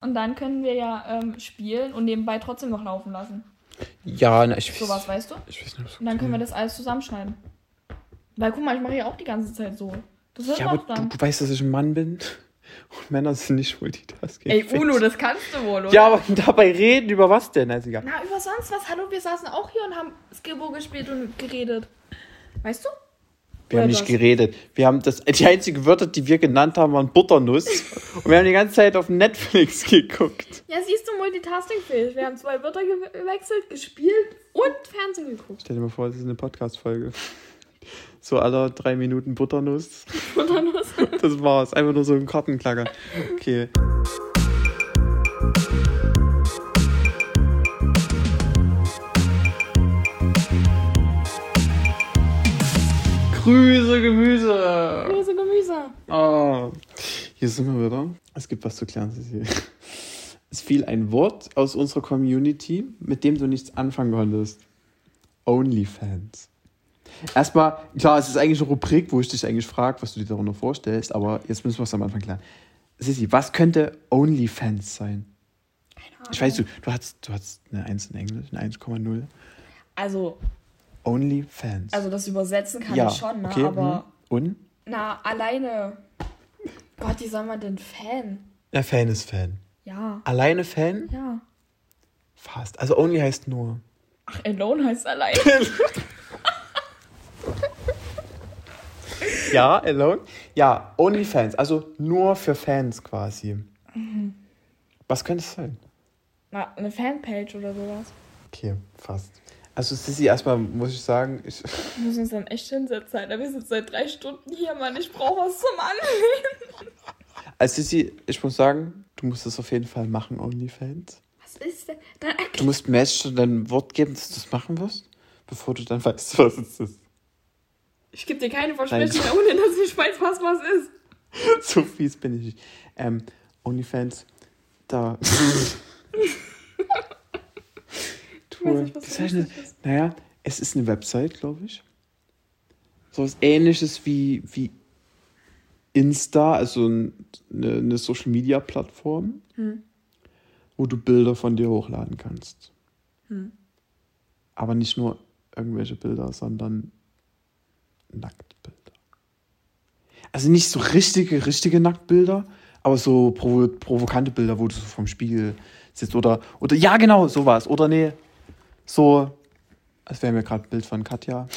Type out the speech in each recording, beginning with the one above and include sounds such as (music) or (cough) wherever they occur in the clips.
Und dann können wir ja ähm, spielen und nebenbei trotzdem noch laufen lassen. Ja, na, ich Sowas, weißt du? Ich weiß nicht, Und dann können wir das alles zusammenschneiden. Weil guck mal, ich mache ja auch die ganze Zeit so. Das wird Ja, auch aber dann. du, du weißt, dass ich ein Mann bin. (laughs) Und Männer sind nicht multitasking. Ey, Uno, das kannst du wohl, oder? Ja, aber dabei reden über was denn? Also, egal. Na, über sonst was. Hallo, wir saßen auch hier und haben Skibbo gespielt und geredet. Weißt du? Wir haben nicht das? geredet. Wir haben das, die einzigen Wörter, die wir genannt haben, waren Butternuss. und wir haben die ganze Zeit auf Netflix (laughs) geguckt. Ja, siehst du, multitaskingfähig. Wir haben zwei Wörter gewechselt, gespielt und Fernsehen geguckt. Stell dir mal vor, das ist eine Podcast-Folge. So aller drei Minuten Butternuss. Was? (laughs) Das war's. Einfach nur so ein Kartenklacker. Okay. Grüße, Gemüse. Grüße Gemüse. Ah, hier sind wir wieder. Es gibt was zu klären, Cecil. (laughs) Es fiel ein Wort aus unserer Community, mit dem du nichts anfangen konntest. Onlyfans. Erstmal, klar, es ist eigentlich eine Rubrik, wo ich dich eigentlich frage, was du dir darunter vorstellst, aber jetzt müssen wir es am Anfang klären. Sissi, was könnte Onlyfans sein? Ich weiß, du, du hast, du hast eine 1 in Englisch, eine 1,0. Also, Onlyfans. also das übersetzen kann ja, ich schon, ne? okay. Aber, hm. Und? na, alleine. Gott, wie soll man denn Fan? Ja, Fan ist Fan. Ja, Alleine Fan? ja. Fast. Also Only heißt nur. Ach, Alone heißt alleine. (laughs) Ja, alone. Ja, OnlyFans, also nur für Fans quasi. Was könnte es sein? na, eine Fanpage oder sowas. Okay, fast. Also Sissy, erstmal muss ich sagen, ich, Wir müssen uns dann echt hinsetzen, Alter. Wir sind seit drei Stunden hier, Mann. Ich brauche was zum Anlehnen. also Sissy, ich muss sagen, du musst das auf jeden Fall machen, OnlyFans. Was ist denn? Dann Du musst schon dein Wort geben, dass du das machen wirst, bevor du dann weißt, was es ist. Ich gebe dir keine Versprechen, ohne dass ich weiß, was was ist. (laughs) So fies bin ich nicht. Ähm, OnlyFans, da. (laughs) Nicht, was das ist. Naja, es ist eine Website, glaube ich. So was ähnliches wie, wie Insta, also ein- eine, eine Social Media Plattform, Hm. wo du Bilder von dir hochladen kannst. Hm. Aber nicht nur irgendwelche Bilder, sondern Nacktbilder. Also nicht so richtige, richtige Nacktbilder, aber so provo provokante Bilder, wo du so vom Spiegel sitzt. Oder, oder ja, genau, sowas. Oder nee, so, als wäre mir gerade ein Bild von Katja.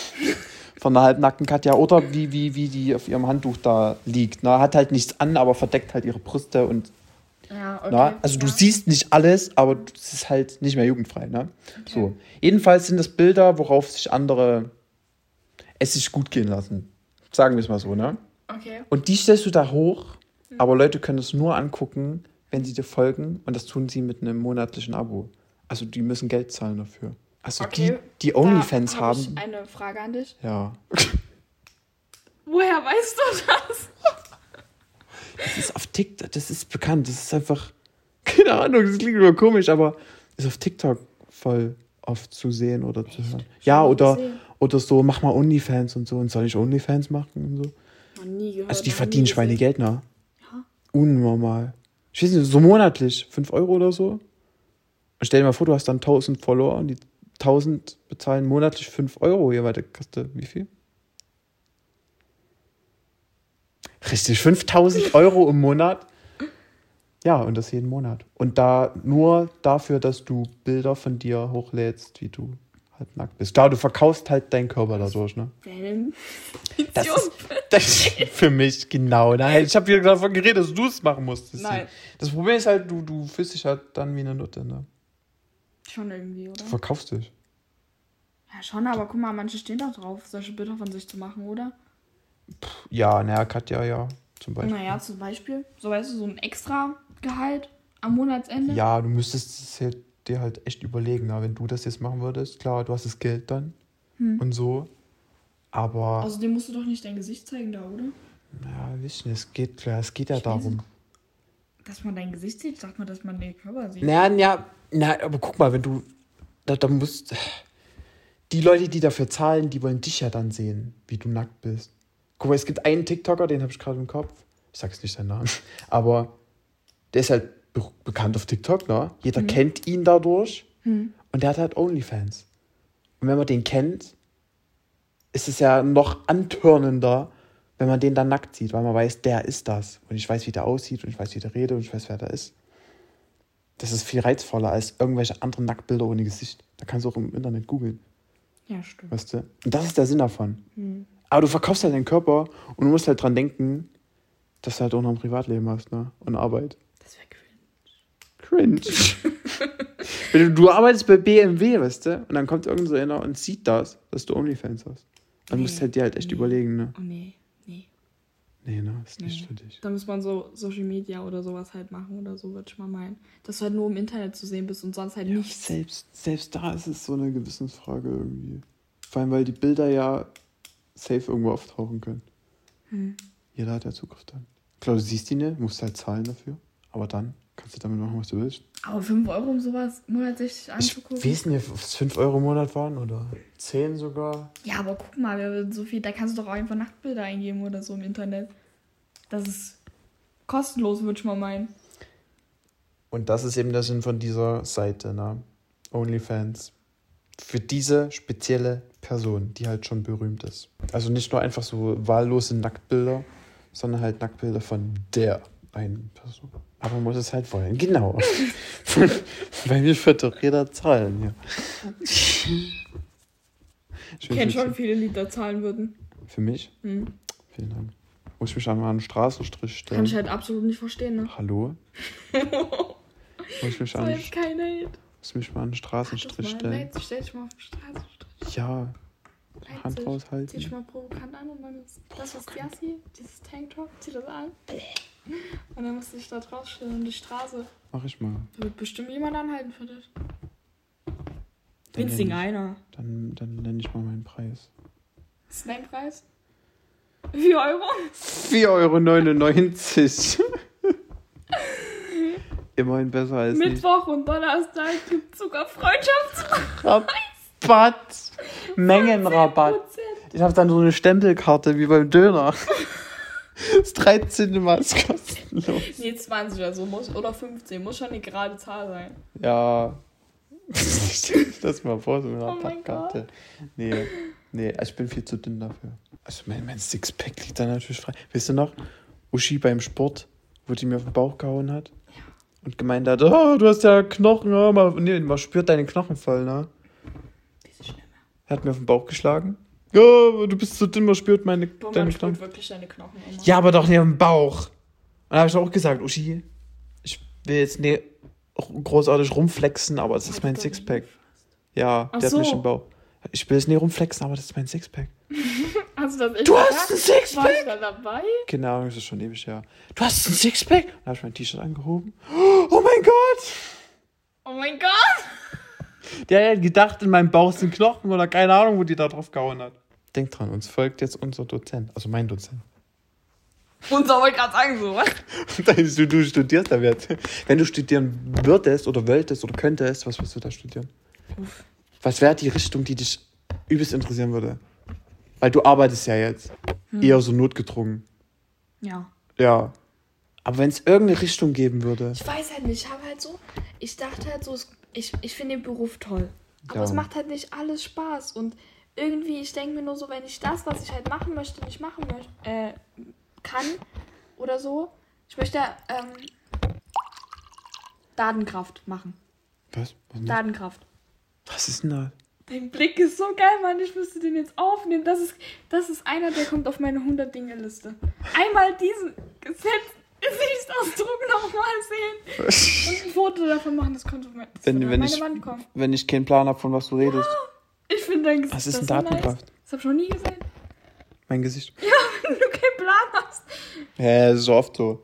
Von einer halbnackten Katja. Oder wie, wie, wie die auf ihrem Handtuch da liegt. Na, hat halt nichts an, aber verdeckt halt ihre Brüste und Ja, okay. na, also du ja. siehst nicht alles, aber es ist halt nicht mehr jugendfrei. Ne? So. Jedenfalls sind das Bilder, worauf sich andere es sich gut gehen lassen. Sagen wir es mal so, ne? Okay. Und die stellst du da hoch, Hm. aber Leute können es nur angucken, wenn sie dir folgen und das tun sie mit einem monatlichen Abo. Also die müssen Geld zahlen dafür. Also Okay, die, die Onlyfans hab haben. Ich eine Frage an dich. Ja. (laughs) Woher weißt du das? Das ist auf TikTok, das ist bekannt. Das ist einfach. Keine Ahnung, das klingt immer komisch, aber ist auf TikTok voll oft zu sehen oder zu hören. Ja, oder, gesehen. oder so, mach mal Onlyfans und so. Und soll ich Onlyfans machen und so? Noch nie gehört. Also die verdienen. Schweinegeld, ne? Ja. Unnormal. Ich weiß nicht, so monatlich, 5 Euro oder so. Und stell dir mal vor, du hast dann 1000 Follower und die 1000 bezahlen monatlich 5 Euro. Warte, kostet wie viel? Richtig, 5000 Euro im Monat. Ja, und das jeden Monat. Und da nur dafür, dass du Bilder von dir hochlädst, wie du halt nackt bist. Klar, du verkaufst halt deinen Körper dadurch, ne? Das ist, (laughs) das ist für mich genau. Nein, ich habe wieder davon geredet, dass du es machen musstest. Nein. Das Problem ist halt, du, du fühlst dich halt dann wie eine Nutte, ne? Schon irgendwie, oder? Du verkaufst dich. Ja, schon, aber guck mal, manche stehen doch drauf, solche Bilder von sich zu machen, oder? Ja, naja, Katja, ja, zum Beispiel. Naja, zum Beispiel, so weißt du, so ein extra Gehalt am Monatsende. Ja, du müsstest es halt, dir halt echt überlegen, na, wenn du das jetzt machen würdest. Klar, du hast das Geld dann und so. Aber, Außerdem Also, musst du doch nicht dein Gesicht zeigen da, oder? ja, nicht, es geht, klar, es geht ja Ich darum. Dass man dein Gesicht sieht, sagt man, dass man den Körper sieht. Na, ja, na, aber guck mal, wenn du, da, da musst, die Leute, die dafür zahlen, die wollen dich ja dann sehen, wie du nackt bist. Guck mal, es gibt einen TikToker, den habe ich gerade im Kopf. Ich sag's nicht seinen Namen, (laughs) aber der ist halt be bekannt auf TikTok, ne? Jeder kennt ihn dadurch. Und der hat halt OnlyFans. Und wenn man den kennt, ist es ja noch antörnender, wenn man den dann nackt sieht, weil man weiß, der ist das. Und ich weiß, wie der aussieht und ich weiß, wie der redet und ich weiß, wer der ist. Das ist viel reizvoller als irgendwelche anderen Nacktbilder ohne Gesicht. Da kannst du auch im Internet googeln, Ja, stimmt. weißt du? Und das ist der Sinn davon. Aber du verkaufst halt deinen Körper und du musst halt dran denken, dass du halt auch noch ein Privatleben hast, ne? Und Arbeit. Das wäre cringe. Cringe. (laughs) Wenn du, du arbeitest bei BMW, weißt du, und dann kommt irgend so einer und sieht das, dass du Onlyfans hast. Dann musst du halt dir halt echt Nee. überlegen, ne? Oh nee, nee. Ne, ist nicht Nee. für dich. Da muss man so Social Media oder sowas halt machen oder so, würde ich mal meinen. Dass du halt nur im Internet zu sehen bist und sonst halt nichts. Selbst, selbst da ist es so eine Gewissensfrage irgendwie. Vor allem, weil die Bilder ja safe irgendwo auftauchen können. Hm. Jeder hat ja Zugriff dann. Klar, du siehst die nicht, musst halt zahlen dafür. Aber dann kannst du damit machen, was du willst. Aber 5 Euro, um sowas monatlich Ich anzugucken. weiß nicht, ob es 5 Euro im Monat waren oder 10 sogar. Ja, aber guck mal, so viel, da kannst du doch auch einfach Nachtbilder eingeben oder so im Internet. Das ist kostenlos, würde ich mal meinen. Und das ist eben der Sinn von dieser Seite, ne? OnlyFans. Für diese spezielle Person, die halt schon berühmt ist. Also nicht nur einfach so wahllose Nacktbilder, sondern halt Nacktbilder von der einen Person. Aber man muss es halt wollen. Genau. (laughs) Weil wir für doch jeder zahlen hier. Ich kenne schon viele, die da zahlen würden. Für mich? Hm. Vielen Dank. Muss ich mich einmal an den Straßenstrich stellen? Kann ich halt absolut nicht verstehen, ne? Hallo? (laughs) Muss ich mich, an, jetzt kein Hate. muss mich mal an den Straßenstrich stellen? Leipzig, stell dich mal auf den Straßenstrich. Ja. Hand Leipzig. Zieh raushalten. dich mal provokant an und dann ist das, was Jassi, dieses Tanktop, zieh das an. Und dann musst du dich da draufstellen und die Straße. Mach ich mal. Wird bestimmt jemand anhalten für dich. Winzig einer. Dann, dann nenne ich mal meinen Preis. Was ist dein Preis? 4 Euro? 4,99 Euro. (laughs) Immerhin besser als nicht. Mittwoch und Donnerstag gibt sogar Freundschaftsrabatt. Rabatt. Mengenrabatt. Ich habe dann so eine Stempelkarte wie beim Döner. Das 13. Mal ist kostenlos. Nee, 20 oder so muss, oder 15. Muss schon eine gerade Zahl sein. Ja. (laughs) Das mal vor, so eine Oh Rabattkarte. Nee, nee, ich bin viel zu dünn dafür. Also mein, mein Sixpack liegt da natürlich frei. Weißt du noch, Uschi beim Sport, wo die mir auf den Bauch gehauen hat? Und gemeint hat, oh, du hast ja Knochen, oh, man, nee, man spürt deine Knochen voll, ne? Diese Stimme. Er hat mir auf den Bauch geschlagen. Ja, du bist zu dünn, man spürt meine, Du, deine man Knochen. wirklich deine Knochen immer. Ja, aber doch nicht den Bauch. Und da habe ich auch gesagt, Uschi, ich will jetzt nicht großartig rumflexen, aber es ist mein Sixpack. Ja, Ach der so. hat mich im Bauch. Ich will jetzt nicht rumflexen, aber das ist mein Sixpack. (laughs) Hast du das echt Du hast ein Sixpack? War ich da dabei? Keine Ahnung, das ist schon ewig her. Du hast ein Sixpack? Dann habe ich mein T-Shirt angehoben. Oh mein Gott! Oh mein Gott! (laughs) Der hat gedacht, in meinem Bauch sind Knochen oder keine Ahnung, wo die da drauf gehauen hat. Denk dran, uns folgt jetzt unser Dozent, also mein Dozent. Unser wollte gerade sagen, so, was? (laughs) du, du studierst da jetzt. Wenn du studieren würdest oder wolltest oder könntest, was würdest du da studieren? Uff. Was wäre die Richtung, die dich übelst interessieren würde? Weil du arbeitest ja jetzt. Eher so notgedrungen. Ja. Ja. Aber wenn es irgendeine Richtung geben würde. Ich weiß halt nicht, ich habe halt so, ich dachte halt so, ich, ich finde den Beruf toll. Aber Ja. es macht halt nicht alles Spaß. Und irgendwie, ich denke mir nur so, wenn ich das, was ich halt machen möchte, nicht machen möchte, äh, kann oder so, ich möchte ähm, Datenkraft machen. Was? Denn? Datenkraft. Was ist denn da? Dein Blick ist so geil, Mann. Ich müsste den jetzt aufnehmen. Das ist, das ist einer, der kommt auf meine 100-Dinge-Liste. Einmal diesen Gesetz, Gesichtsausdruck nochmal sehen (laughs) und ein Foto davon machen. Das kommt auf meine, Wenn- wenn ich- Wand kommen. Wenn ich keinen Plan habe, von was du redest. Ich dein Gesicht Was ist so Datenkraft? Nice. Das hab ich noch nie gesehen. Mein Gesicht. (laughs) Wenn du keinen Plan hast. Hä, ist so oft so.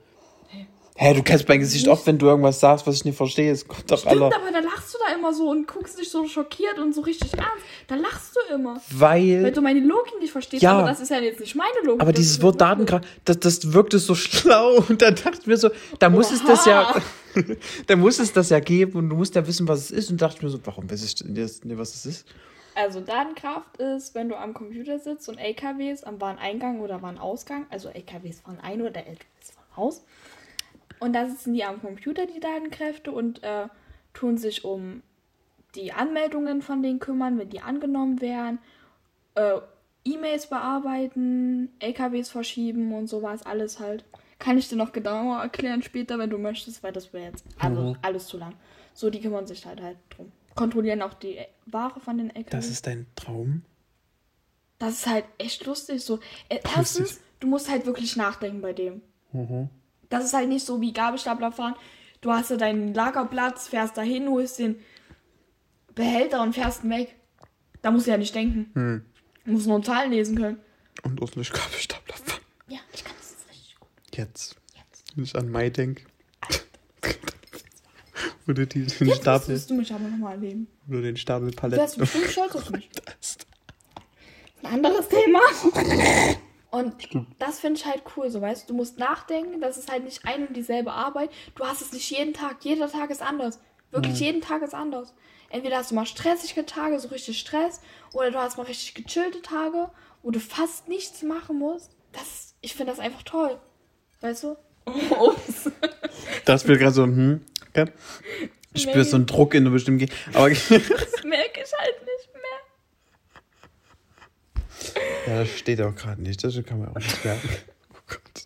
Hä, du kennst mein Gesicht oft, wenn du irgendwas sagst, was ich nicht verstehe. Es kommt doch Stimmt, alle. aber da lachst du da immer so und guckst dich so schockiert und so richtig ernst. Da lachst du immer. Weil Weil. du meine Logik nicht verstehst. Ja. Aber das ist ja jetzt nicht meine Logik. Aber dieses Wort. Datenkraft, das, das wirkte so (laughs) schlau. Und dann dachte ich mir so, da muss es das ja. Oha. (laughs) da muss es das ja geben und du musst ja wissen, was es ist. Und dachte ich mir so, warum weiß ich denn jetzt nicht, was es ist? Also Datenkraft ist, wenn du am Computer sitzt und LKWs am Wareneingang oder Warenausgang, also LKWs fahren ein oder LKWs fahren aus, Und da sitzen die am Computer, die Datenkräfte, und äh, tun sich um die Anmeldungen von denen kümmern, wenn die angenommen werden, äh, E-Mails bearbeiten, LKWs verschieben und sowas, alles halt. Kann ich dir noch genauer erklären später, wenn du möchtest, weil das wäre jetzt also Mhm. alles zu lang. So, die kümmern sich halt halt drum. Kontrollieren auch die Ware von den LKWs. Das ist dein Traum? Das ist halt echt lustig. So, äh, erstens, du musst halt wirklich nachdenken bei dem. Mhm. Das ist halt nicht so wie Gabelstapler fahren. Du hast ja deinen Lagerplatz, fährst dahin, holst den Behälter und fährst ihn weg. Da musst du ja nicht denken. Hm. Du musst nur Zahlen lesen können. Und ordentlich Gabelstapler fahren. Ja, ich kann das jetzt richtig gut. Jetzt. Jetzt. Wenn ich an Mai denke. Wo du die, den Jetzt Stapel, müsstest du mich aber nochmal erleben. wo du den Stapel Du wärst Paletten bestimmt stolz auf mich. Ein anderes Thema. (laughs) Und das finde ich halt cool, so weißt du, du musst nachdenken, das ist halt nicht ein und dieselbe Arbeit. Du hast es nicht jeden Tag, jeder Tag ist anders. Wirklich jeden Tag ist anders. Entweder hast du mal stressige Tage, so richtig Stress, oder du hast mal richtig gechillte Tage, wo du fast nichts machen musst. Das, ich finde das einfach toll. Weißt du? (laughs) Ups. Das wird gerade so, hm, okay. Ich spüre so einen Druck in einer bestimmten Gegend. Aber (laughs) Das merke ich halt nicht mehr. ja, das steht auch gerade nicht. Das kann man auch nicht merken. (laughs) Oh Gott.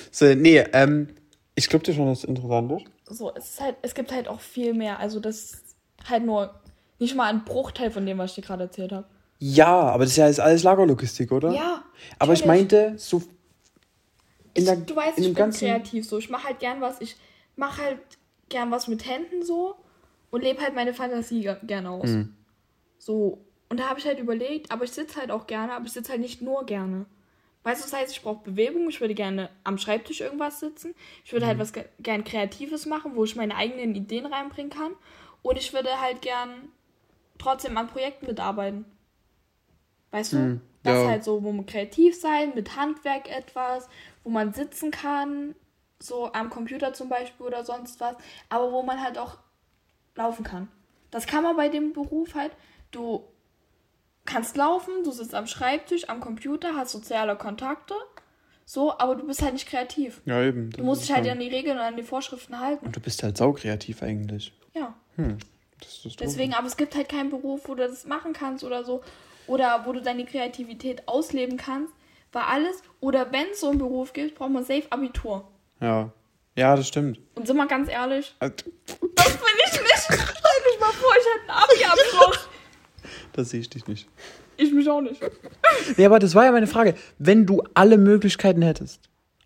(clears throat) So, nee, ähm, ich glaube dir schon, dass es interessant ist. So, es ist halt, es gibt halt auch viel mehr. Also das ist halt nur nicht mal ein Bruchteil von dem, was ich dir gerade erzählt habe. Ja, aber das ist ja jetzt alles Lagerlogistik, oder? Ja. Aber ich meinte, so in Ich, der, du weißt, in ich bin ganzen. kreativ so. Ich mache halt gern was. Ich mache halt gern was mit Händen so und lebe halt meine Fantasie ge- gerne aus. Mhm. So. Und da habe ich halt überlegt, aber ich sitze halt auch gerne, aber ich sitze halt nicht nur gerne. Weißt du, das heißt, ich brauche Bewegung. Ich würde gerne am Schreibtisch irgendwas sitzen. Ich würde Mhm. halt was ge gern Kreatives machen, wo ich meine eigenen Ideen reinbringen kann. Und ich würde halt gern trotzdem an Projekten mitarbeiten. Weißt du? Hm, Das ja. halt so, wo man kreativ sein, mit Handwerk etwas, wo man sitzen kann, so am Computer zum Beispiel oder sonst was, aber wo man halt auch laufen kann. Das kann man bei dem Beruf halt. Du kannst laufen, du sitzt am Schreibtisch, am Computer, hast soziale Kontakte, so, aber du bist halt nicht kreativ. Ja, eben. Du musst dich halt an die Regeln und an die Vorschriften halten. Und du bist halt saukreativ eigentlich. Ja. Hm. Das ist Deswegen, aber es gibt halt keinen Beruf, wo du das machen kannst oder so. Oder wo du deine Kreativität ausleben kannst. War alles. Oder wenn es so einen Beruf gibt, braucht man safe Abitur. Ja. Ja, das stimmt. Und sind wir ganz ehrlich, Also, das bin ich nicht. Stell dich mal vor, ich hätte einen Abi-Abschluss. Das sehe ich dich nicht. Ich mich auch nicht. Nee, aber das war ja meine Frage. Wenn du alle Möglichkeiten hättest,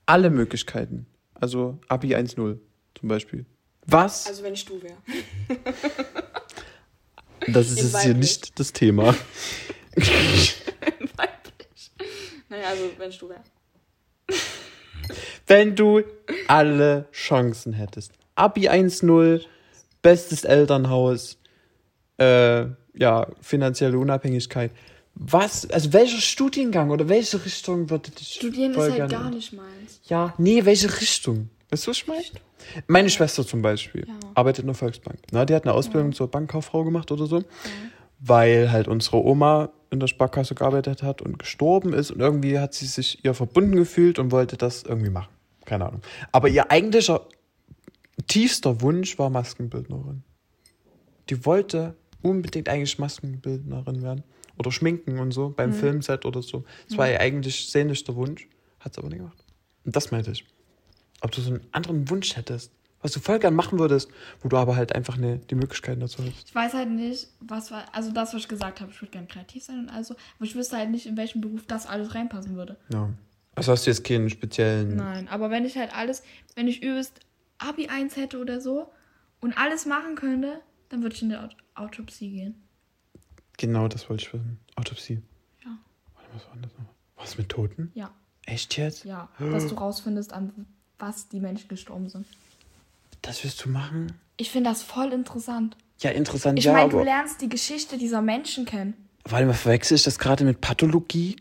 alle Möglichkeiten, also Abi 1.0 zum Beispiel, was? Also wenn ich du wäre. das ist jetzt hier nicht das Thema. (laughs) Weiblich. Naja, also wenn ich du wäre. Wenn du alle Chancen hättest. Abi 1.0, bestes Elternhaus, äh, ja, finanzielle Unabhängigkeit. Was, also welcher Studiengang oder welche Richtung würde dich Studieren voll ist halt gerne- gar nicht meins. Ja, nee, welche Richtung? Weißt du, was ich meine? Meine Schwester zum Beispiel Ja. arbeitet in der Volksbank. Na, die hat eine Ausbildung zur Bankkauffrau gemacht oder so, weil halt unsere Oma in der Sparkasse gearbeitet hat und gestorben ist und irgendwie hat sie sich ihr verbunden gefühlt und wollte das irgendwie machen. Keine Ahnung. Aber ihr eigentlicher tiefster Wunsch war Maskenbildnerin. Die wollte unbedingt eigentlich Maskenbildnerin werden oder schminken und so beim Filmset oder so. Das war ihr eigentlich sehnlichster Wunsch, hat sie aber nicht gemacht. Und das meinte ich. Ob du so einen anderen Wunsch hättest, was du voll gern machen würdest, wo du aber halt einfach ne, die Möglichkeiten dazu hast. Ich weiß halt nicht, was war. Also das, was ich gesagt habe, ich würde gerne kreativ sein und also. Aber ich wüsste halt nicht, in welchen Beruf das alles reinpassen würde. Ja. Also hast du jetzt keinen speziellen. Nein, aber wenn ich halt alles, wenn ich übelst Abi 1 hätte oder so und alles machen könnte, dann würde ich in die Aut Autopsie gehen. Genau, das wollte ich wissen. Autopsie. Ja. Warte, was war das noch? Was mit Toten? Ja, Echt jetzt? ja. Dass du rausfindest, an was die Menschen gestorben sind. Das wirst du machen? Ich finde das voll interessant. Ja, interessant, Ich ja, meine, du lernst die Geschichte dieser Menschen kennen. Warte mal, verwechsel ich das gerade mit Pathologie?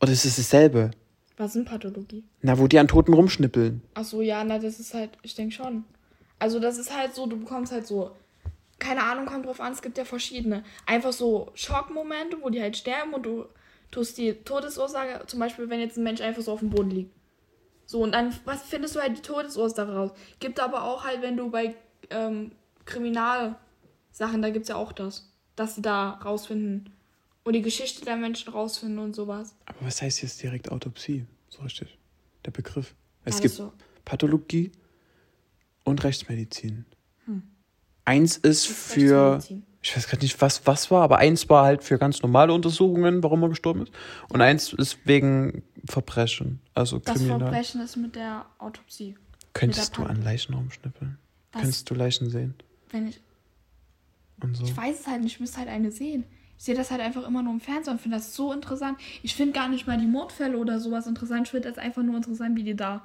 Oder ist es dasselbe? Was sind Pathologie? Na, wo die an Toten rumschnippeln. Ach so, ja, na, das ist halt, ich denke schon. Also, das ist halt so, du bekommst halt so, keine Ahnung, kommt drauf an, es gibt ja verschiedene. Einfach so Schockmomente, wo die halt sterben und du tust die Todesursache, zum Beispiel, wenn jetzt ein Mensch einfach so auf dem Boden liegt. So, und dann was findest du halt die Todesursache raus. Gibt aber auch halt, wenn du bei ähm, Kriminalsachen, da gibt es ja auch das, dass sie da rausfinden und die Geschichte der Menschen rausfinden und sowas. Aber was heißt jetzt direkt Autopsie? So richtig. Der Begriff. Es Ja, gibt so. Pathologie und Rechtsmedizin. Eins ist für, ich weiß gerade nicht, was, was war, aber eins war halt für ganz normale Untersuchungen, warum er gestorben ist. Und eins ist wegen Verbrechen, also Das kriminal. Verbrechen ist mit der Autopsie. Könntest du der an Leichen rumschnippeln? Das- Könntest du Leichen sehen? Wenn ich, Und so. ich weiß es halt nicht, ich müsste halt eine sehen. Ich sehe das halt einfach immer nur im Fernsehen und finde das so interessant. Ich finde gar nicht mal die Mordfälle oder sowas interessant. Ich finde das einfach nur interessant, wie die da,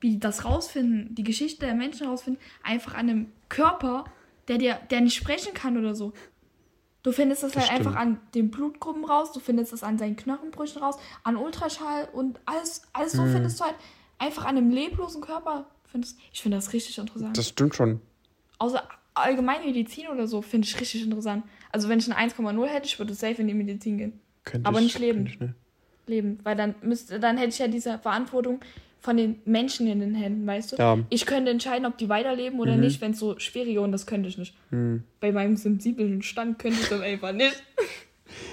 wie die das rausfinden, die Geschichte der Menschen rausfinden, einfach an einem Körper, der dir, der nicht sprechen kann oder so. Du findest das, Das halt einfach stimmt. an den Blutgruppen raus, du findest es an seinen Knochenbrüchen raus, an Ultraschall und alles, alles so findest du halt einfach an einem leblosen Körper. Findest, ich finde das richtig interessant. Das stimmt schon. Außer Allgemeinmedizin oder so finde ich richtig interessant. Also wenn ich eine 1,0 hätte, ich würde safe in die Medizin gehen. Könnte Aber ich, nicht leben. Ich, ne? Leben. Weil dann müsste, dann hätte ich ja diese Verantwortung von den Menschen in den Händen, weißt du? Ja. Mhm. Ich könnte entscheiden, ob die weiterleben oder nicht, wenn es so schwieriger und das könnte ich nicht. Bei meinem sensiblen Stand könnte ich das einfach nicht.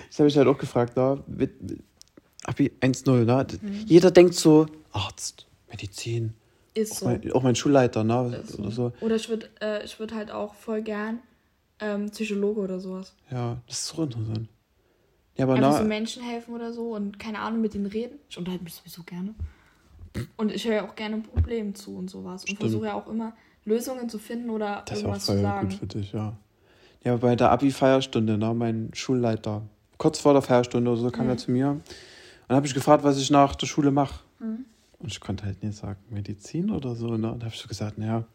Das habe ich halt auch gefragt, da. Abi 1-0, ne? Mhm. Jeder denkt so, Arzt, Medizin. Ist Auch so. mein, auch mein Schulleiter, ne? Ist Oder so. Oder ich würde äh, ich würd halt auch voll gern ähm, Psychologe oder sowas. Ja, das ist so interessant. Ja, aber Einfach na, so Menschen helfen oder so und keine Ahnung mit ihnen reden. Ich unterhalte mich sowieso gerne. Und ich höre ja auch gerne Problemen zu und sowas. Und Stimmt. versuche ja auch immer Lösungen zu finden oder das ist auch irgendwas zu voll sagen. gut für dich, ja. Ja, bei der Abi-Feierstunde, ne? Mein Schulleiter, kurz vor der Feierstunde oder so, kam Mhm. er zu mir. Und dann habe ich gefragt, was ich nach der Schule mache. Mhm. Und ich konnte halt nicht sagen, Medizin oder so, ne? Und da habe ich so gesagt, naja,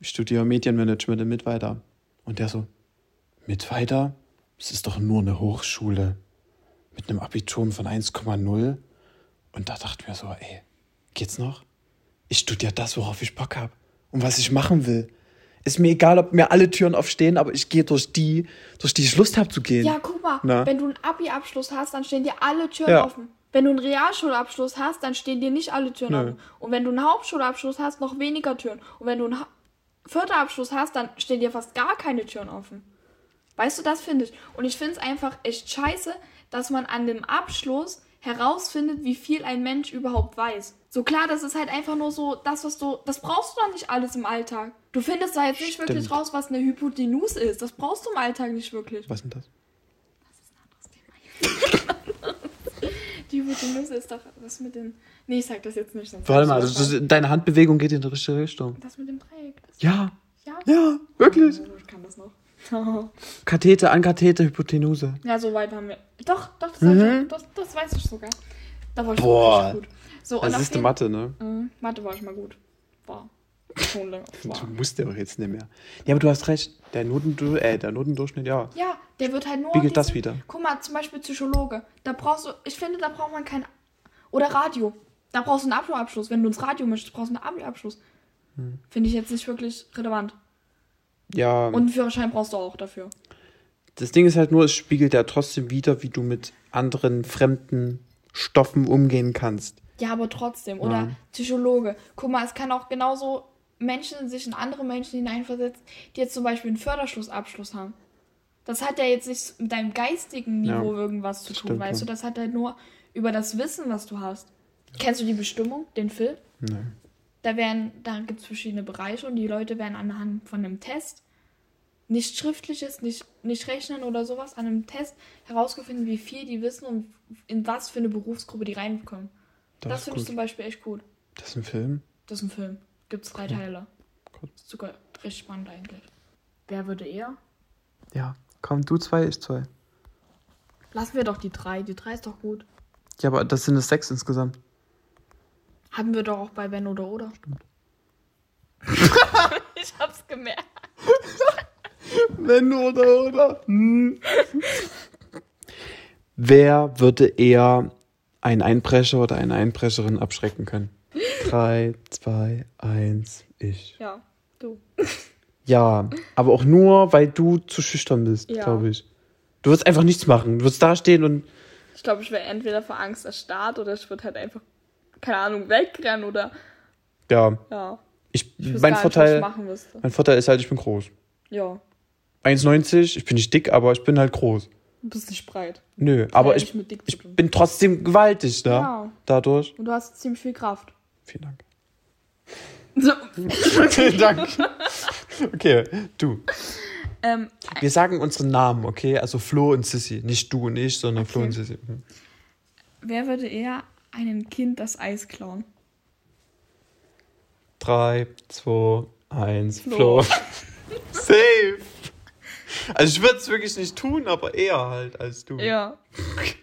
ich studiere Medienmanagement in Mittweida. Und der so, Mittweida? Das ist doch nur eine Hochschule. Mit einem Abitur von 1,0. Und da dachte ich mir so, ey, geht's noch? Ich studiere das, worauf ich Bock habe. Und was ich machen will. Ist mir egal, ob mir alle Türen aufstehen, aber ich gehe durch die, durch die ich Lust habe zu gehen. Ja, guck mal, Na? wenn du einen Abi-Abschluss hast, dann stehen dir alle Türen Ja. offen. Wenn du einen Realschulabschluss hast, dann stehen dir nicht alle Türen Nö. offen. Und wenn du einen Hauptschulabschluss hast, noch weniger Türen. Und wenn du einen vierten Abschluss hast, dann stehen dir fast gar keine Türen offen. Weißt du, das finde ich. Und ich finde es einfach echt scheiße, dass man an dem Abschluss herausfindet, wie viel ein Mensch überhaupt weiß. So klar, das ist halt einfach nur so, das, was du, das brauchst du doch nicht alles im Alltag. Du findest da jetzt nicht Stimmt. wirklich raus, was eine Hypotenuse ist. Das brauchst du im Alltag nicht wirklich. Was ist denn das? (laughs) Die Hypotenuse ist doch das mit den. Nee, ich sag das jetzt nicht. Sonst Warte sag mal, ich das, was. das, deine Handbewegung geht in die richtige Richtung. das mit dem Dreieck. Das Ja, ja. ja, wirklich. Ich kann das noch. (laughs) Kathete, Ankathete, Hypotenuse. ja, so weit haben wir. Doch, doch, das, Mhm. ich, das, das weiß ich sogar. Da war ich Boah. gut. So, Das ist die Mathe, ne? Mhm, Mathe war ich mal gut. War schon länger. Du War. musst ja auch jetzt nicht mehr. Ja, aber du hast recht. Der, Notendu äh, der Notendurchschnitt, ja. Ja, der wird halt nur. Spiegelt das wieder. Guck mal, zum Beispiel Psychologe. Da brauchst du, ich finde, da braucht man kein. Oder Radio. Da brauchst du einen Abi-Abschluss. Wenn du ins Radio möchtest, brauchst du einen Abi-Abschluss. Hm. Finde ich jetzt nicht wirklich relevant. Ja, Und einen Führerschein brauchst du auch dafür. das Ding ist halt nur, es spiegelt ja trotzdem wieder, wie du mit anderen fremden Stoffen umgehen kannst. Ja, aber trotzdem. Oder Ja. Psychologe. Guck mal, es kann auch genauso Menschen sich in andere Menschen hineinversetzen, die jetzt zum Beispiel einen Förderschlussabschluss haben. Das hat ja jetzt nicht mit deinem geistigen Ja, Niveau irgendwas zu tun, stimmt, weißt ja. du? Das hat halt nur über das Wissen, was du hast. Kennst du die Bestimmung, den Film? Nein. Da werden, da gibt es verschiedene Bereiche und die Leute werden anhand von einem Test, nicht schriftliches, nicht, nicht rechnen oder sowas, an einem Test herausgefunden, wie viel die wissen und in was für eine Berufsgruppe die reinkommen. Das, Das, finde ich zum Beispiel echt gut. Das ist ein Film. Das ist ein Film. Gibt es drei Teile. Gut. Ist sogar richtig spannend eigentlich. Wer würde eher? Ja, komm, du zwei, ich zwei. Lassen wir doch die drei. Die drei ist doch gut. Ja, aber das sind es sechs insgesamt. Hatten wir doch auch bei Wenn oder Oder. Stimmt. (laughs) ich hab's gemerkt. (laughs) Wenn oder oder. Hm. Wer würde eher einen Einbrecher oder eine Einbrecherin abschrecken können? Drei, zwei, eins, ich. Ja, du. Ja, aber auch nur, weil du zu schüchtern bist, Ja. glaube ich. Du würdest einfach nichts machen. Du würdest da stehen und Ich glaube, ich wäre entweder vor Angst erstarrt oder ich würde halt einfach keine Ahnung, wegrennen oder. Ja, Ja. ich, Ich mein nicht, Vorteil, müsste. mein Vorteil ist halt, ich bin groß. Ja. 1,90, ich bin nicht dick, aber ich bin halt groß. Du bist nicht breit. Nö, aber ich, nicht ich bin trotzdem gewaltig da. Ja. Dadurch. Und du hast ziemlich viel Kraft. Vielen Dank. So. (laughs) Vielen Dank. Okay, du. Ähm, Wir sagen unseren Namen, okay? Also Flo und Sissy. Nicht du und ich, sondern Flo Okay. und Sissy. Mhm. wer würde eher einem Kind das Eis klauen? Drei, zwei, eins, Flo. Flo. (laughs) Safe. Also ich würde es wirklich nicht tun, aber eher halt als du. Ja.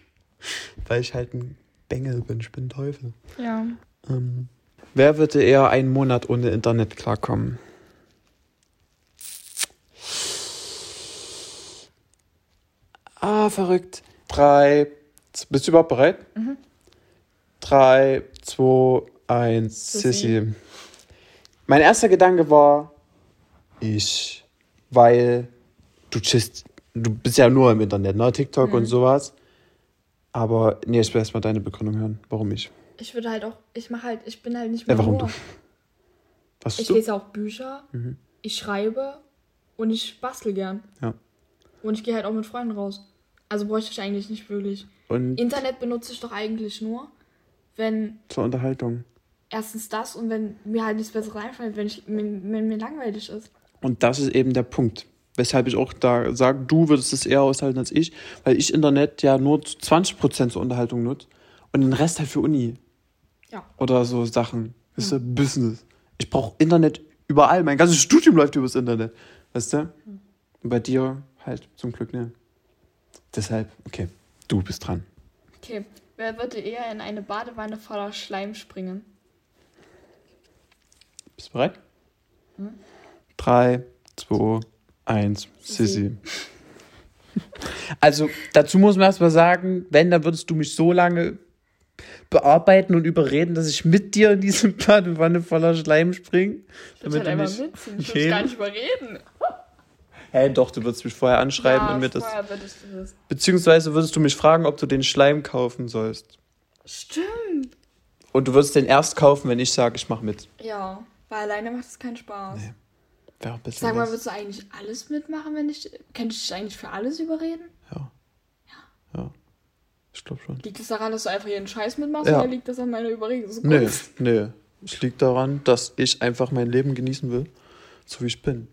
(laughs) Weil ich halt ein Bengel bin, ich bin Teufel. Ja. Ähm, wer würde eher einen Monat ohne Internet klarkommen? Ah, verrückt. Drei. Bist du überhaupt bereit? Mhm. Drei, zwei, eins, Sissi. Sissy. Mein erster Gedanke war, ich, weil du chillst, du bist ja nur im Internet, ne? TikTok Mhm. und sowas. Aber nee, ich will erstmal deine Begründung hören. Warum ich? Ich würde halt auch, ich mache halt, ich bin halt nicht Ja, mehr warum nur. du? Was Ich du? lese auch Bücher, Mhm. ich schreibe und ich bastel gern. Ja. Und ich gehe halt auch mit Freunden raus. Also bräuchte ich eigentlich nicht wirklich. Und Internet benutze ich doch eigentlich nur, wenn zur Unterhaltung. erstens das und wenn mir halt nichts Besseres einfällt, wenn, ich, wenn, wenn mir langweilig ist. Und das ist eben der Punkt. Weshalb ich auch da sage, du würdest es eher aushalten als ich, weil ich Internet ja nur zu 20% zur Unterhaltung nutze und den Rest halt für Uni. Ja. Oder so Sachen. Weißt du, Business. Ich brauche Internet überall. Mein ganzes Studium läuft übers Internet. Weißt du? Und bei dir halt zum Glück ne. Deshalb, okay, du bist dran. Okay, wer würde eher in eine Badewanne voller Schleim springen? Bist du bereit? Drei, zwei, eins, Sissy. Also, dazu muss man erstmal sagen, wenn, dann würdest du mich so lange bearbeiten und überreden, dass ich mit dir in diese (laughs) Badewanne voller Schleim springe. Ich würde halt einfach mitziehen. Ich würde gehen. gar nicht überreden. Hä, doch, du würdest mich vorher anschreiben ja, und mir das. vorher würdest du das. Beziehungsweise würdest du mich fragen, ob du den Schleim kaufen sollst. Stimmt. Und du würdest den erst kaufen, wenn ich sage, ich mach mit. Ja, weil alleine macht es keinen Spaß. Nee. Wäre auch ein bisschen. Sag mal, was. würdest du eigentlich alles mitmachen, wenn ich. Könnte ich dich eigentlich für alles überreden? Ja. Ja. Ich glaube schon. Liegt es daran, dass du einfach jeden Scheiß mitmachst Ja. oder liegt das an meiner Überredung? Nee, nee. Es liegt daran, dass ich einfach mein Leben genießen will, so wie ich bin.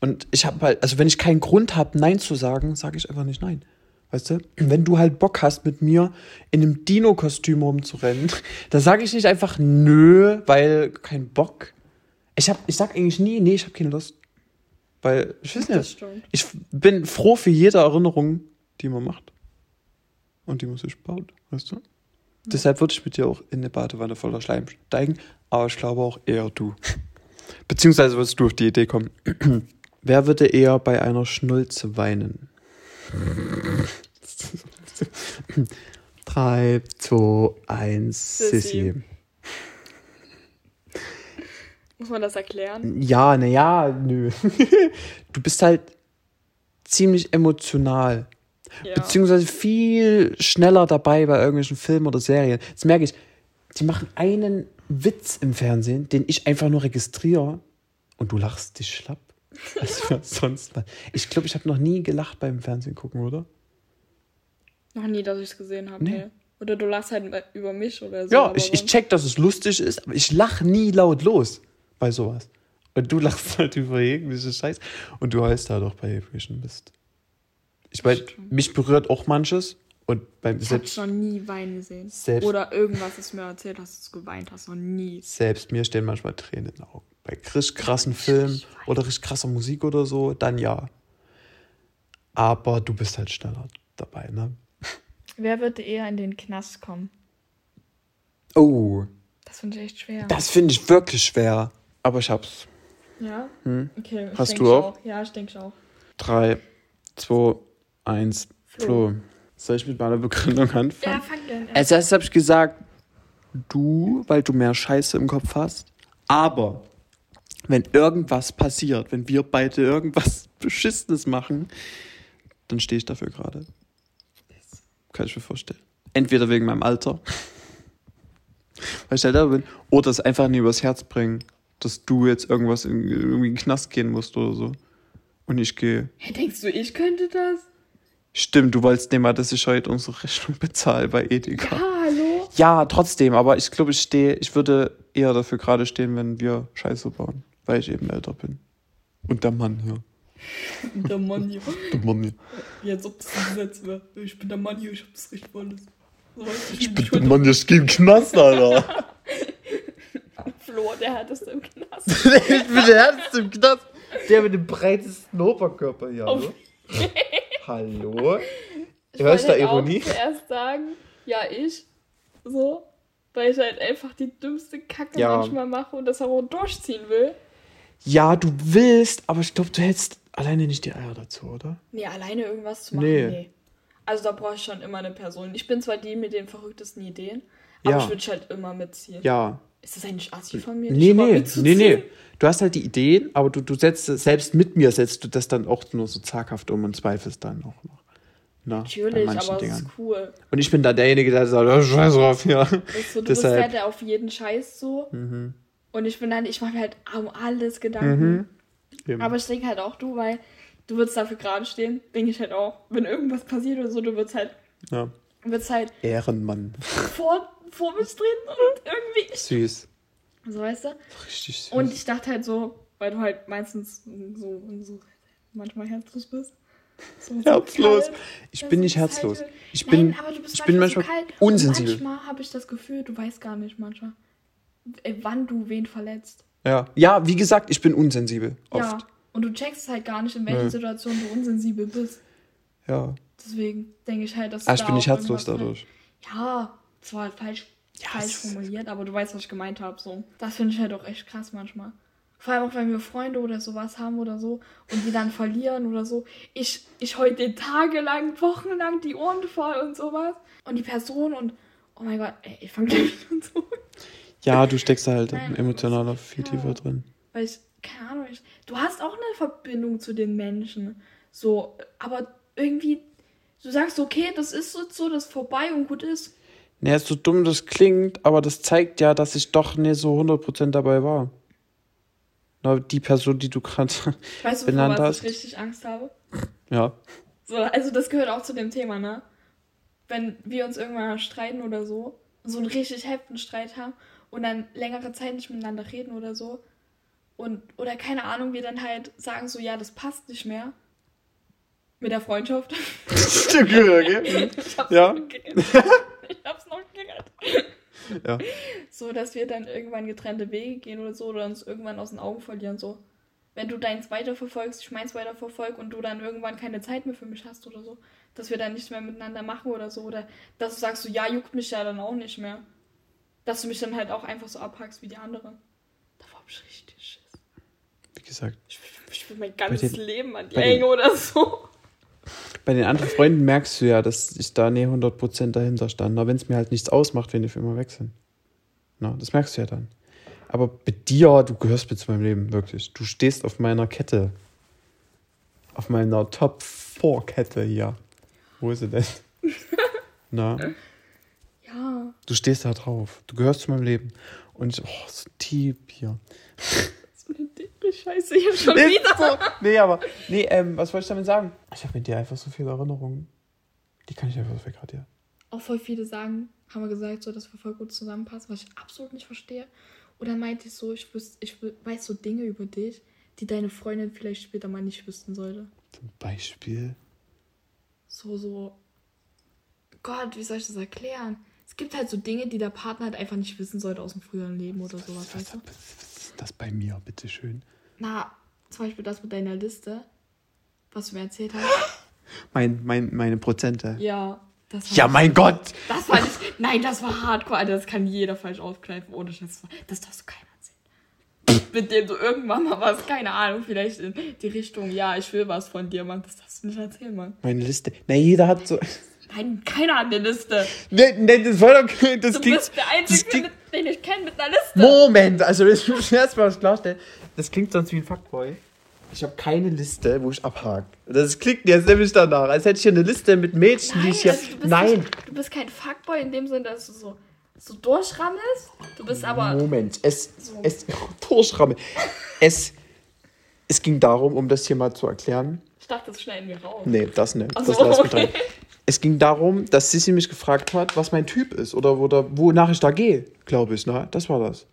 Und ich habe halt, also wenn ich keinen Grund habe, Nein zu sagen, sage ich einfach nicht Nein. Weißt du? Wenn du halt Bock hast, mit mir in einem Dino-Kostüm rumzurennen, (laughs) dann sage ich nicht einfach Nö, weil kein Bock. Ich, hab, ich sag eigentlich nie, nee, ich habe keine Lust. Weil, ich weiß nicht, ich bin froh für jede Erinnerung, die man macht. Und die man sich baut, weißt du? Deshalb würde ich mit dir auch in eine Badewanne voller Schleim steigen, aber ich glaube auch eher du. (laughs) Beziehungsweise würdest du auf die Idee kommen. (clears throat) Wer würde eher bei einer Schnulze weinen? Drei, zwei, eins, Sissi. Sissi. Muss man das erklären? Ja, naja, nö. (laughs) du bist halt ziemlich emotional. Ja. Beziehungsweise viel schneller dabei bei irgendwelchen Filmen oder Serien. Jetzt merke ich, die machen einen Witz im Fernsehen, den ich einfach nur registriere und du lachst dich schlapp. (laughs) Als wäre sonst. Ich glaube, ich habe noch nie gelacht beim Fernsehen gucken, oder? Noch nie, dass ich es gesehen habe. Nee. Nee. Oder du lachst halt über mich oder so. Ja, ich, ich check, dass es lustig ist, aber ich lache nie laut los bei sowas. Und du lachst halt über jegliche Scheiß und du heulst halt auch bei jeglichen Mist. Ich meine, mich berührt auch manches und beim Ich habe selbst, schon nie weinen gesehen. Selbst- Oder irgendwas, das mir erzählt hast, dass du geweint hast. Noch nie. selbst mir stehen manchmal Tränen in den Augen. Bei richtig krassen Filmen oder richtig krasser Musik oder so, dann ja. Aber du bist halt schneller dabei, ne? Wer würde eher in den Knast kommen? Oh, Das finde ich echt schwer. das finde ich wirklich schwer. Aber ich hab's. ja? Hm. Okay. Hast du ich auch? Ja, ich denke auch. Drei, zwei, eins, Flo. Flo. Soll ich mit meiner Begründung anfangen? Ja, fang an. Als erstes habe ich gesagt, du, weil du mehr Scheiße im Kopf hast. Aber wenn irgendwas passiert, wenn wir beide irgendwas Beschissenes machen, dann stehe ich dafür gerade. Kann ich mir vorstellen. Entweder wegen meinem Alter. weil ich halt da bin. Oder es einfach nie übers Herz bringen, dass du jetzt irgendwas in, irgendwie in den Knast gehen musst oder so. Und ich gehe. Hey, denkst du, ich könnte das? Stimmt, du wolltest nicht mal, dass ich heute unsere Rechnung bezahle bei Edeka. Ja, hallo? Ja, trotzdem, aber ich glaube, ich stehe, ich würde eher dafür gerade stehen, wenn wir Scheiße bauen, weil ich eben älter bin. Und der Mann hier. (laughs) Der Mann hier. Der Mann hier. Als ob das ein Gesetz wäre. Ich bin der Mann hier, ich hab das Recht alles. So du, Ich bin der Mann, ich gehe im Knast, Alter. Flo, der hat das im Knast. ich (laughs) bin der Ernst im Knast. Der mit dem breitesten Oberkörper hier. (laughs) Hallo? Hallo? Ich Hörst du wollte da Ironie? Auch zuerst sagen, ja, ich. So. Weil ich halt einfach die dümmste Kacke Ja. manchmal mache und das auch durchziehen will. Ja, du willst, aber ich glaube, du hättest alleine nicht die Eier dazu, oder? Nee, alleine irgendwas zu machen, Nee. nee. Also da brauche ich schon immer eine Person. Ich bin zwar die mit den verrücktesten Ideen, aber Ja. ich würde halt immer mitziehen. Ja. Ist das eigentlich assi von mir? Nee, nee, nee, nee. Du hast halt die Ideen, aber du, du setzt, selbst mit mir setzt du das dann auch nur so zaghaft um und zweifelst dann auch noch. Bei Natürlich, aber es Dingern. ist cool. Und ich bin da derjenige, der sagt, oh, scheiß drauf, ja. Weißt du, du bist Deshalb- Mhm. ja der auf jeden Scheiß so. Und ich bin dann, ich mache mir halt um alles Gedanken. Eben. Aber ich denke halt auch du, weil du würdest dafür gerade stehen, denke ich halt auch. Wenn irgendwas passiert oder so, du würdest halt, ja. würdest halt Ehrenmann. (laughs) vor, vor mich treten und irgendwie. Süß. So weißt du? Richtig süß. Und ich dachte halt so, weil du halt meistens so, so manchmal herzlos bist. So, Herzlos. kalt. Ich Das bin nicht herzlos. halt- Ich bin, Nein, aber du bist ich bin manchmal, so unsensibel. manchmal habe ich das Gefühl, du weißt gar nicht manchmal, äh, wann du wen verletzt. Ja. ja, wie gesagt, ich bin unsensibel. Oft. Ja. Und du checkst halt gar nicht, in welchen Nee. Situationen du unsensibel bist. Ja. Deswegen denke ich halt, dass Ah, du ich da bin nicht herzlos dadurch. Halt, ja, zwar falsch, Ja, falsch formuliert, aber du weißt, was ich gemeint habe. So. Das finde ich halt auch echt krass manchmal. Vor allem auch, wenn wir Freunde oder sowas haben oder so und die dann verlieren oder so. Ich, ich heute tagelang, wochenlang die Ohren voll und sowas. Und die Person und, oh mein Gott, ey, ich fange gleich an so. Ja, du steckst da halt Nein, emotionaler viel ja. tiefer drin. Weil ich, keine Ahnung, ich, du hast auch eine Verbindung zu den Menschen. So, aber irgendwie, du sagst, okay, das ist jetzt so, das ist vorbei und gut ist. Naja, so dumm das klingt, aber das zeigt ja, dass ich doch nicht so 100% dabei war. Na, die Person, die du gerade. Weißt du, Benannt hast. ich richtig Angst habe? ja. So, also das gehört auch zu dem Thema, ne? Wenn wir uns irgendwann streiten oder so, so einen richtig heftigen Streit haben und dann längere Zeit nicht miteinander reden oder so und oder keine Ahnung, wir dann halt sagen so, ja, das passt nicht mehr mit der Freundschaft. (laughs) Stimmt, okay. ich hab's Ja. noch gerettet. Ich hab's noch gerettet. Ja. (laughs) So, dass wir dann irgendwann getrennte Wege gehen oder so oder uns irgendwann aus den Augen verlieren, so. Wenn du deins weiterverfolgst, ich meins weiterverfolge und du dann irgendwann keine Zeit mehr für mich hast oder so, dass wir dann nicht mehr miteinander machen oder so oder dass du sagst so, ja, juckt mich ja dann auch nicht mehr. Dass du mich dann halt auch einfach so abhackst wie die anderen. Davor hab ich richtig Schiss. Wie gesagt, Ich, ich will mein ganzes den- Leben an die hängen oder so. Bei den anderen Freunden merkst du ja, dass ich da nie 100% dahinter stand. Aber wenn es mir halt nichts ausmacht, wenn die für immer weg sind. Na, das merkst du ja dann. Aber bei dir, du gehörst mir zu meinem Leben, wirklich. Du stehst auf meiner Kette. Auf meiner Top-4-Kette hier. Wo ist sie denn? (laughs) Na, Ja. du stehst da drauf. Du gehörst zu meinem Leben. Und ich, oh, so tief hier. Scheiße hier schon Ist wieder. so. Nee, aber, nee, ähm, was wollte ich damit sagen? Ich habe mit dir einfach so viele Erinnerungen. Die kann ich einfach so wegradieren. auch voll viele sagen, haben wir gesagt, so, dass wir voll gut zusammenpassen, was ich absolut nicht verstehe. Und dann meinte ich so, ich, wüs ich weiß so Dinge über dich, die deine Freundin vielleicht später mal nicht wüssten sollte. Zum Beispiel. So, so. Gott, wie soll ich das erklären? Es gibt halt so Dinge, die der Partner halt einfach nicht wissen sollte aus dem früheren Leben oder sowas, Was, weißt du? was ist das bei mir, bitteschön? Na, zum Beispiel das mit deiner Liste, was du mir erzählt hast. (gasps) Mein, mein, meine Prozente. Ja, das Ja, mein Gott! Das fand ich. Nein, das war hardcore, Alter. Das kann jeder falsch aufgreifen. Ohne Scheiß. Das darfst du keiner erzählen. (laughs) Mit dem du irgendwann mal was, keine Ahnung, vielleicht in die Richtung, ja, ich will was von dir, Mann. Das darfst du nicht erzählen, Mann. Meine Liste. Na, jeder hat so. Nein, keiner hat eine Liste. Nee, nee, das war doch. (laughs) Das Du klingt. bist der Einzige, mit, den ich kenne mit einer Liste. Moment, also ich muss erstmal was klarstellen. Das klingt sonst wie ein Fuckboy. Ich habe keine Liste, wo ich abhake. Das klingt jetzt nämlich danach, als hätte ich hier eine Liste mit Mädchen, die ich hier. also du Nein! Nicht, du bist kein Fuckboy in dem Sinne, dass du so so durchrammelst. Du bist aber. Moment, es, So. es, (laughs) Durchramme. Es, es ging darum, um das hier mal zu erklären. Ich dachte, das schneiden wir raus. Nee, das nicht. Ach das so, lass okay. Es ging darum, dass Sissi mich gefragt hat, was mein Typ ist oder, oder wonach ich da gehe, glaube ich. Ne? Das war das.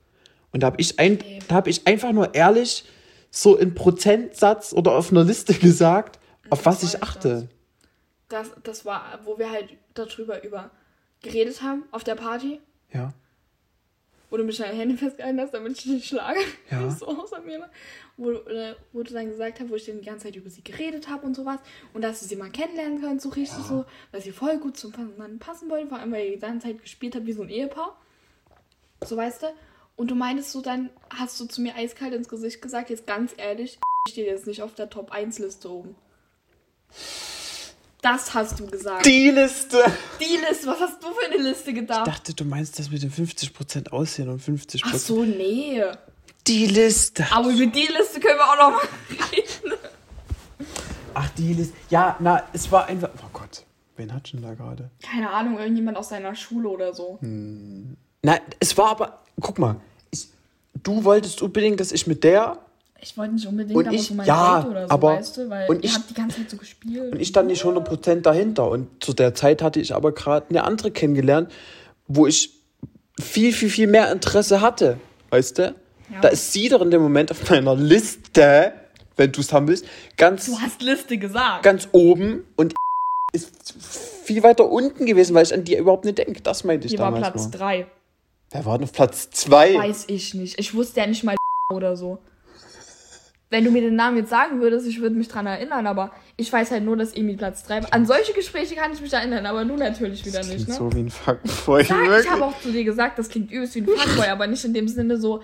Und da habe ich, ein, da hab ich einfach nur ehrlich so in Prozentsatz oder auf einer Liste (laughs) gesagt, auf was war ich achte. Das, das war, wo wir halt darüber über geredet haben auf der Party, Ja. Wo du mich an den Händen festgehalten hast, damit ich dich nicht schlage. Ja. (laughs) so außer mir. Wo, du- äh, wo du dann gesagt hast, wo ich dann die ganze Zeit über sie geredet habe und sowas. Und dass du sie mal kennenlernen kannst, so richtig so, dass sie voll gut zum Mann passen wollte, vor allem weil ihr die ganze Zeit gespielt habt wie so ein Ehepaar. So weißt du? Und du meintest so, dann hast du zu mir eiskalt ins Gesicht gesagt, jetzt ganz ehrlich, ich stehe jetzt nicht auf der Top 1 Liste oben. Das hast du gesagt. Die Liste! Die Liste, was hast du für eine Liste gedacht? Ich dachte, du meinst das mit den 50% Aussehen und 50%. Ach so, nee. Die Liste. Aber über die Liste können wir auch noch mal reden. Ach, die Liste. Ja, na, es war einfach. Oh Gott, wen hat schon da gerade? Keine Ahnung, irgendjemand aus seiner Schule oder so. Na, es war aber. Guck mal, ich, du wolltest unbedingt, dass ich mit der Ich wollte nicht unbedingt, Und aber ich- so mein ja, Date oder so, aber- weißt du? Weil und ich- habt die ganze Zeit so gespielt. und ich stand nicht 100% dahinter. Und zu der Zeit hatte ich aber gerade eine andere kennengelernt, wo ich viel, viel, viel mehr Interesse hatte. Weißt du? Ja. Da ist sie doch in dem Moment auf meiner Liste, wenn du es haben willst, ganz, du hast Liste gesagt. ganz oben und ist viel weiter unten gewesen, weil ich an die überhaupt nicht denke. Das meinte ich die war damals Platz nur. 3. Wer war denn auf Platz 2? Weiß ich nicht. Ich wusste ja nicht mal (laughs) oder so. Wenn du mir den Namen jetzt sagen würdest, ich würde mich dran erinnern, aber ich weiß halt nur, dass Emi Platz 3 war. An solche Gespräche kann ich mich erinnern, aber du natürlich wieder nicht, Klingt ne? so wie ein Fuckboy. Sag, ich wirklich. habe auch zu dir gesagt, das klingt übelst wie ein Fuckboy, aber nicht in dem Sinne so.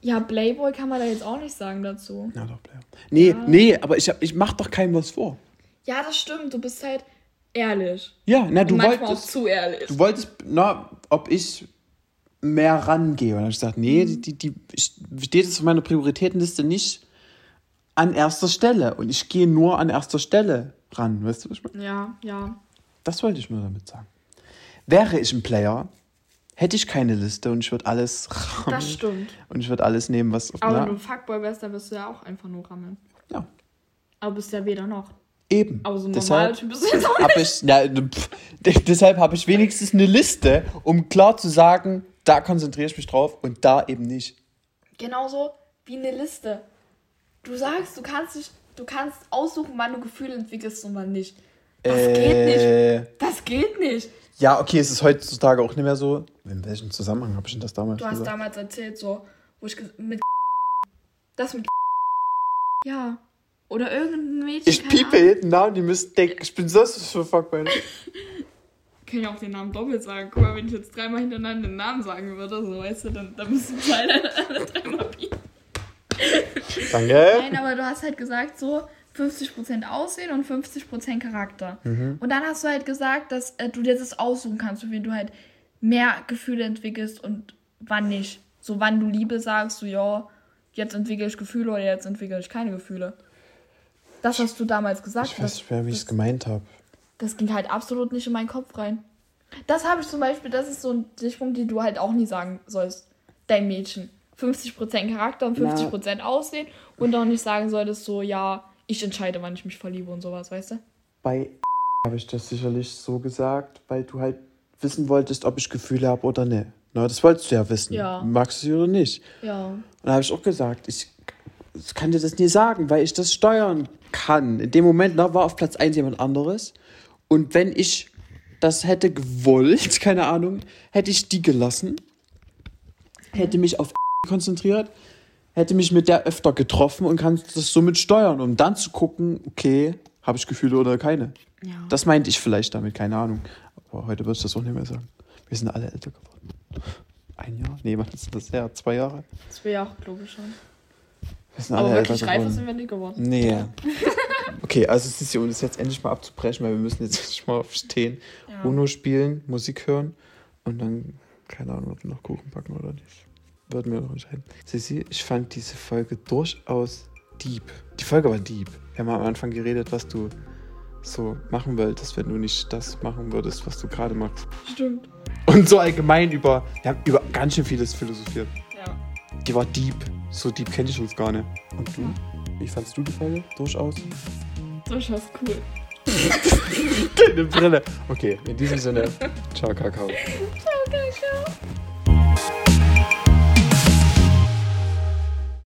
Ja, Playboy kann man da jetzt auch nicht sagen dazu. Ja, doch, Blair. Nee, nee, aber ich, hab, ich mach doch keinem was vor. Ja, das stimmt, du bist halt ehrlich. Ja, na, du Und manchmal auch wolltest, zu ehrlich. du wolltest, na, ob ich mehr rangehe. Und dann hab ich gesagt, nee, Mhm. die, die, steht es auf meiner Prioritätenliste nicht an erster Stelle. Und ich gehe nur an erster Stelle ran. Weißt du, was ich meine? Ja, ja. Das wollte ich nur damit sagen. Wäre ich ein Player, hätte ich keine Liste und ich würde alles (laughs) rammen. Das stimmt. Und ich würde alles nehmen, was auf Aber na, wenn du ein Fuckboy wärst, dann wirst du ja auch einfach nur rammeln. Ja, Aber bist ja weder noch. eben. Aber so ein Deshalb Typ bist du jetzt auch nicht. habe ich, ja, pff, de- (laughs) deshalb habe ich wenigstens eine Liste, um klar zu sagen, da konzentriere ich mich drauf und da eben nicht. Genauso wie eine Liste. Du sagst, du kannst dich, du kannst aussuchen, wann du Gefühle entwickelst und wann nicht. Das geht nicht. Äh, Das geht nicht. Ja, okay, es ist heutzutage auch nicht mehr so. In welchem Zusammenhang habe ich denn das damals Du hast gesagt? damals erzählt, so, wo ich mit (laughs) das mit (laughs) ja. Oder irgendein Mädchen. Ich piepe jeden Namen, die müssen denken, ich bin sonst für Fuckboy. Kann ja auch den Namen doppelt sagen. Guck mal, wenn ich jetzt dreimal hintereinander den Namen sagen würde, so weißt du, dann, dann müssen wir alle, alle dreimal piepen. Danke. Nein, aber du hast halt gesagt, so 50% Aussehen und 50% Charakter. Mhm. Und dann hast du halt gesagt, dass äh, du dir das aussuchen kannst, für wen du halt mehr Gefühle entwickelst und wann nicht. So wann du Liebe sagst, so ja, jetzt entwickle ich Gefühle oder jetzt entwickle ich keine Gefühle. Das hast du damals gesagt. Ich weiß das, nicht mehr, wie ich es gemeint habe. Das ging halt absolut nicht in meinen Kopf rein. Das habe ich zum Beispiel, das ist so ein Stichpunkt, den du halt auch nie sagen sollst. Dein Mädchen. 50% Charakter und 50% Aussehen und auch nicht sagen solltest, so, ja, ich entscheide, wann ich mich verliebe und sowas, weißt du? Bei (laughs) habe ich das sicherlich so gesagt, weil du halt wissen wolltest, ob ich Gefühle habe oder nicht. Na, das wolltest du ja wissen. Ja. Magst du sie oder nicht? Ja. Und da habe ich auch gesagt, ich, ich kann dir das nie sagen, weil ich das steuern kann. In dem Moment na, war auf Platz 1 jemand anderes. Und wenn ich das hätte gewollt, (laughs) keine Ahnung, hätte ich die gelassen, hätte mich auf (laughs) konzentriert, hätte mich mit der öfter getroffen und kann das somit steuern, um dann zu gucken, okay, habe ich Gefühle oder keine. Ja. Das meinte ich vielleicht damit, keine Ahnung. Aber heute würde ich das auch nicht mehr sagen. Wir sind alle älter geworden. Ein Jahr? Nee, wann ist das her? Zwei Jahre? Wäre auch, glaube ich, schon. Wir sind Aber alle wirklich älter reifer geworden. sind wir nicht geworden. Nee. (laughs) Okay, also es ist um das jetzt endlich mal abzubrechen, weil wir müssen jetzt (laughs) endlich mal aufstehen, ja. UNO spielen, Musik hören und dann, keine Ahnung, ob wir noch Kuchen backen oder nicht. Würden wir noch entscheiden. Sissi, ich fand diese Folge durchaus deep. Die Folge war deep. Wir haben am Anfang geredet, was du so machen wolltest, wenn du nicht das machen würdest, was du gerade machst. Stimmt. Und so allgemein über, wir haben über ganz schön vieles philosophiert. Ja. Die war deep. So deep kenne ich uns gar nicht. Und du? Wie fandest du die Folge? Durchaus? Sascha ist cool. (laughs) Deine Brille. Okay, in diesem Sinne, ciao Kakao. Ciao Kakao.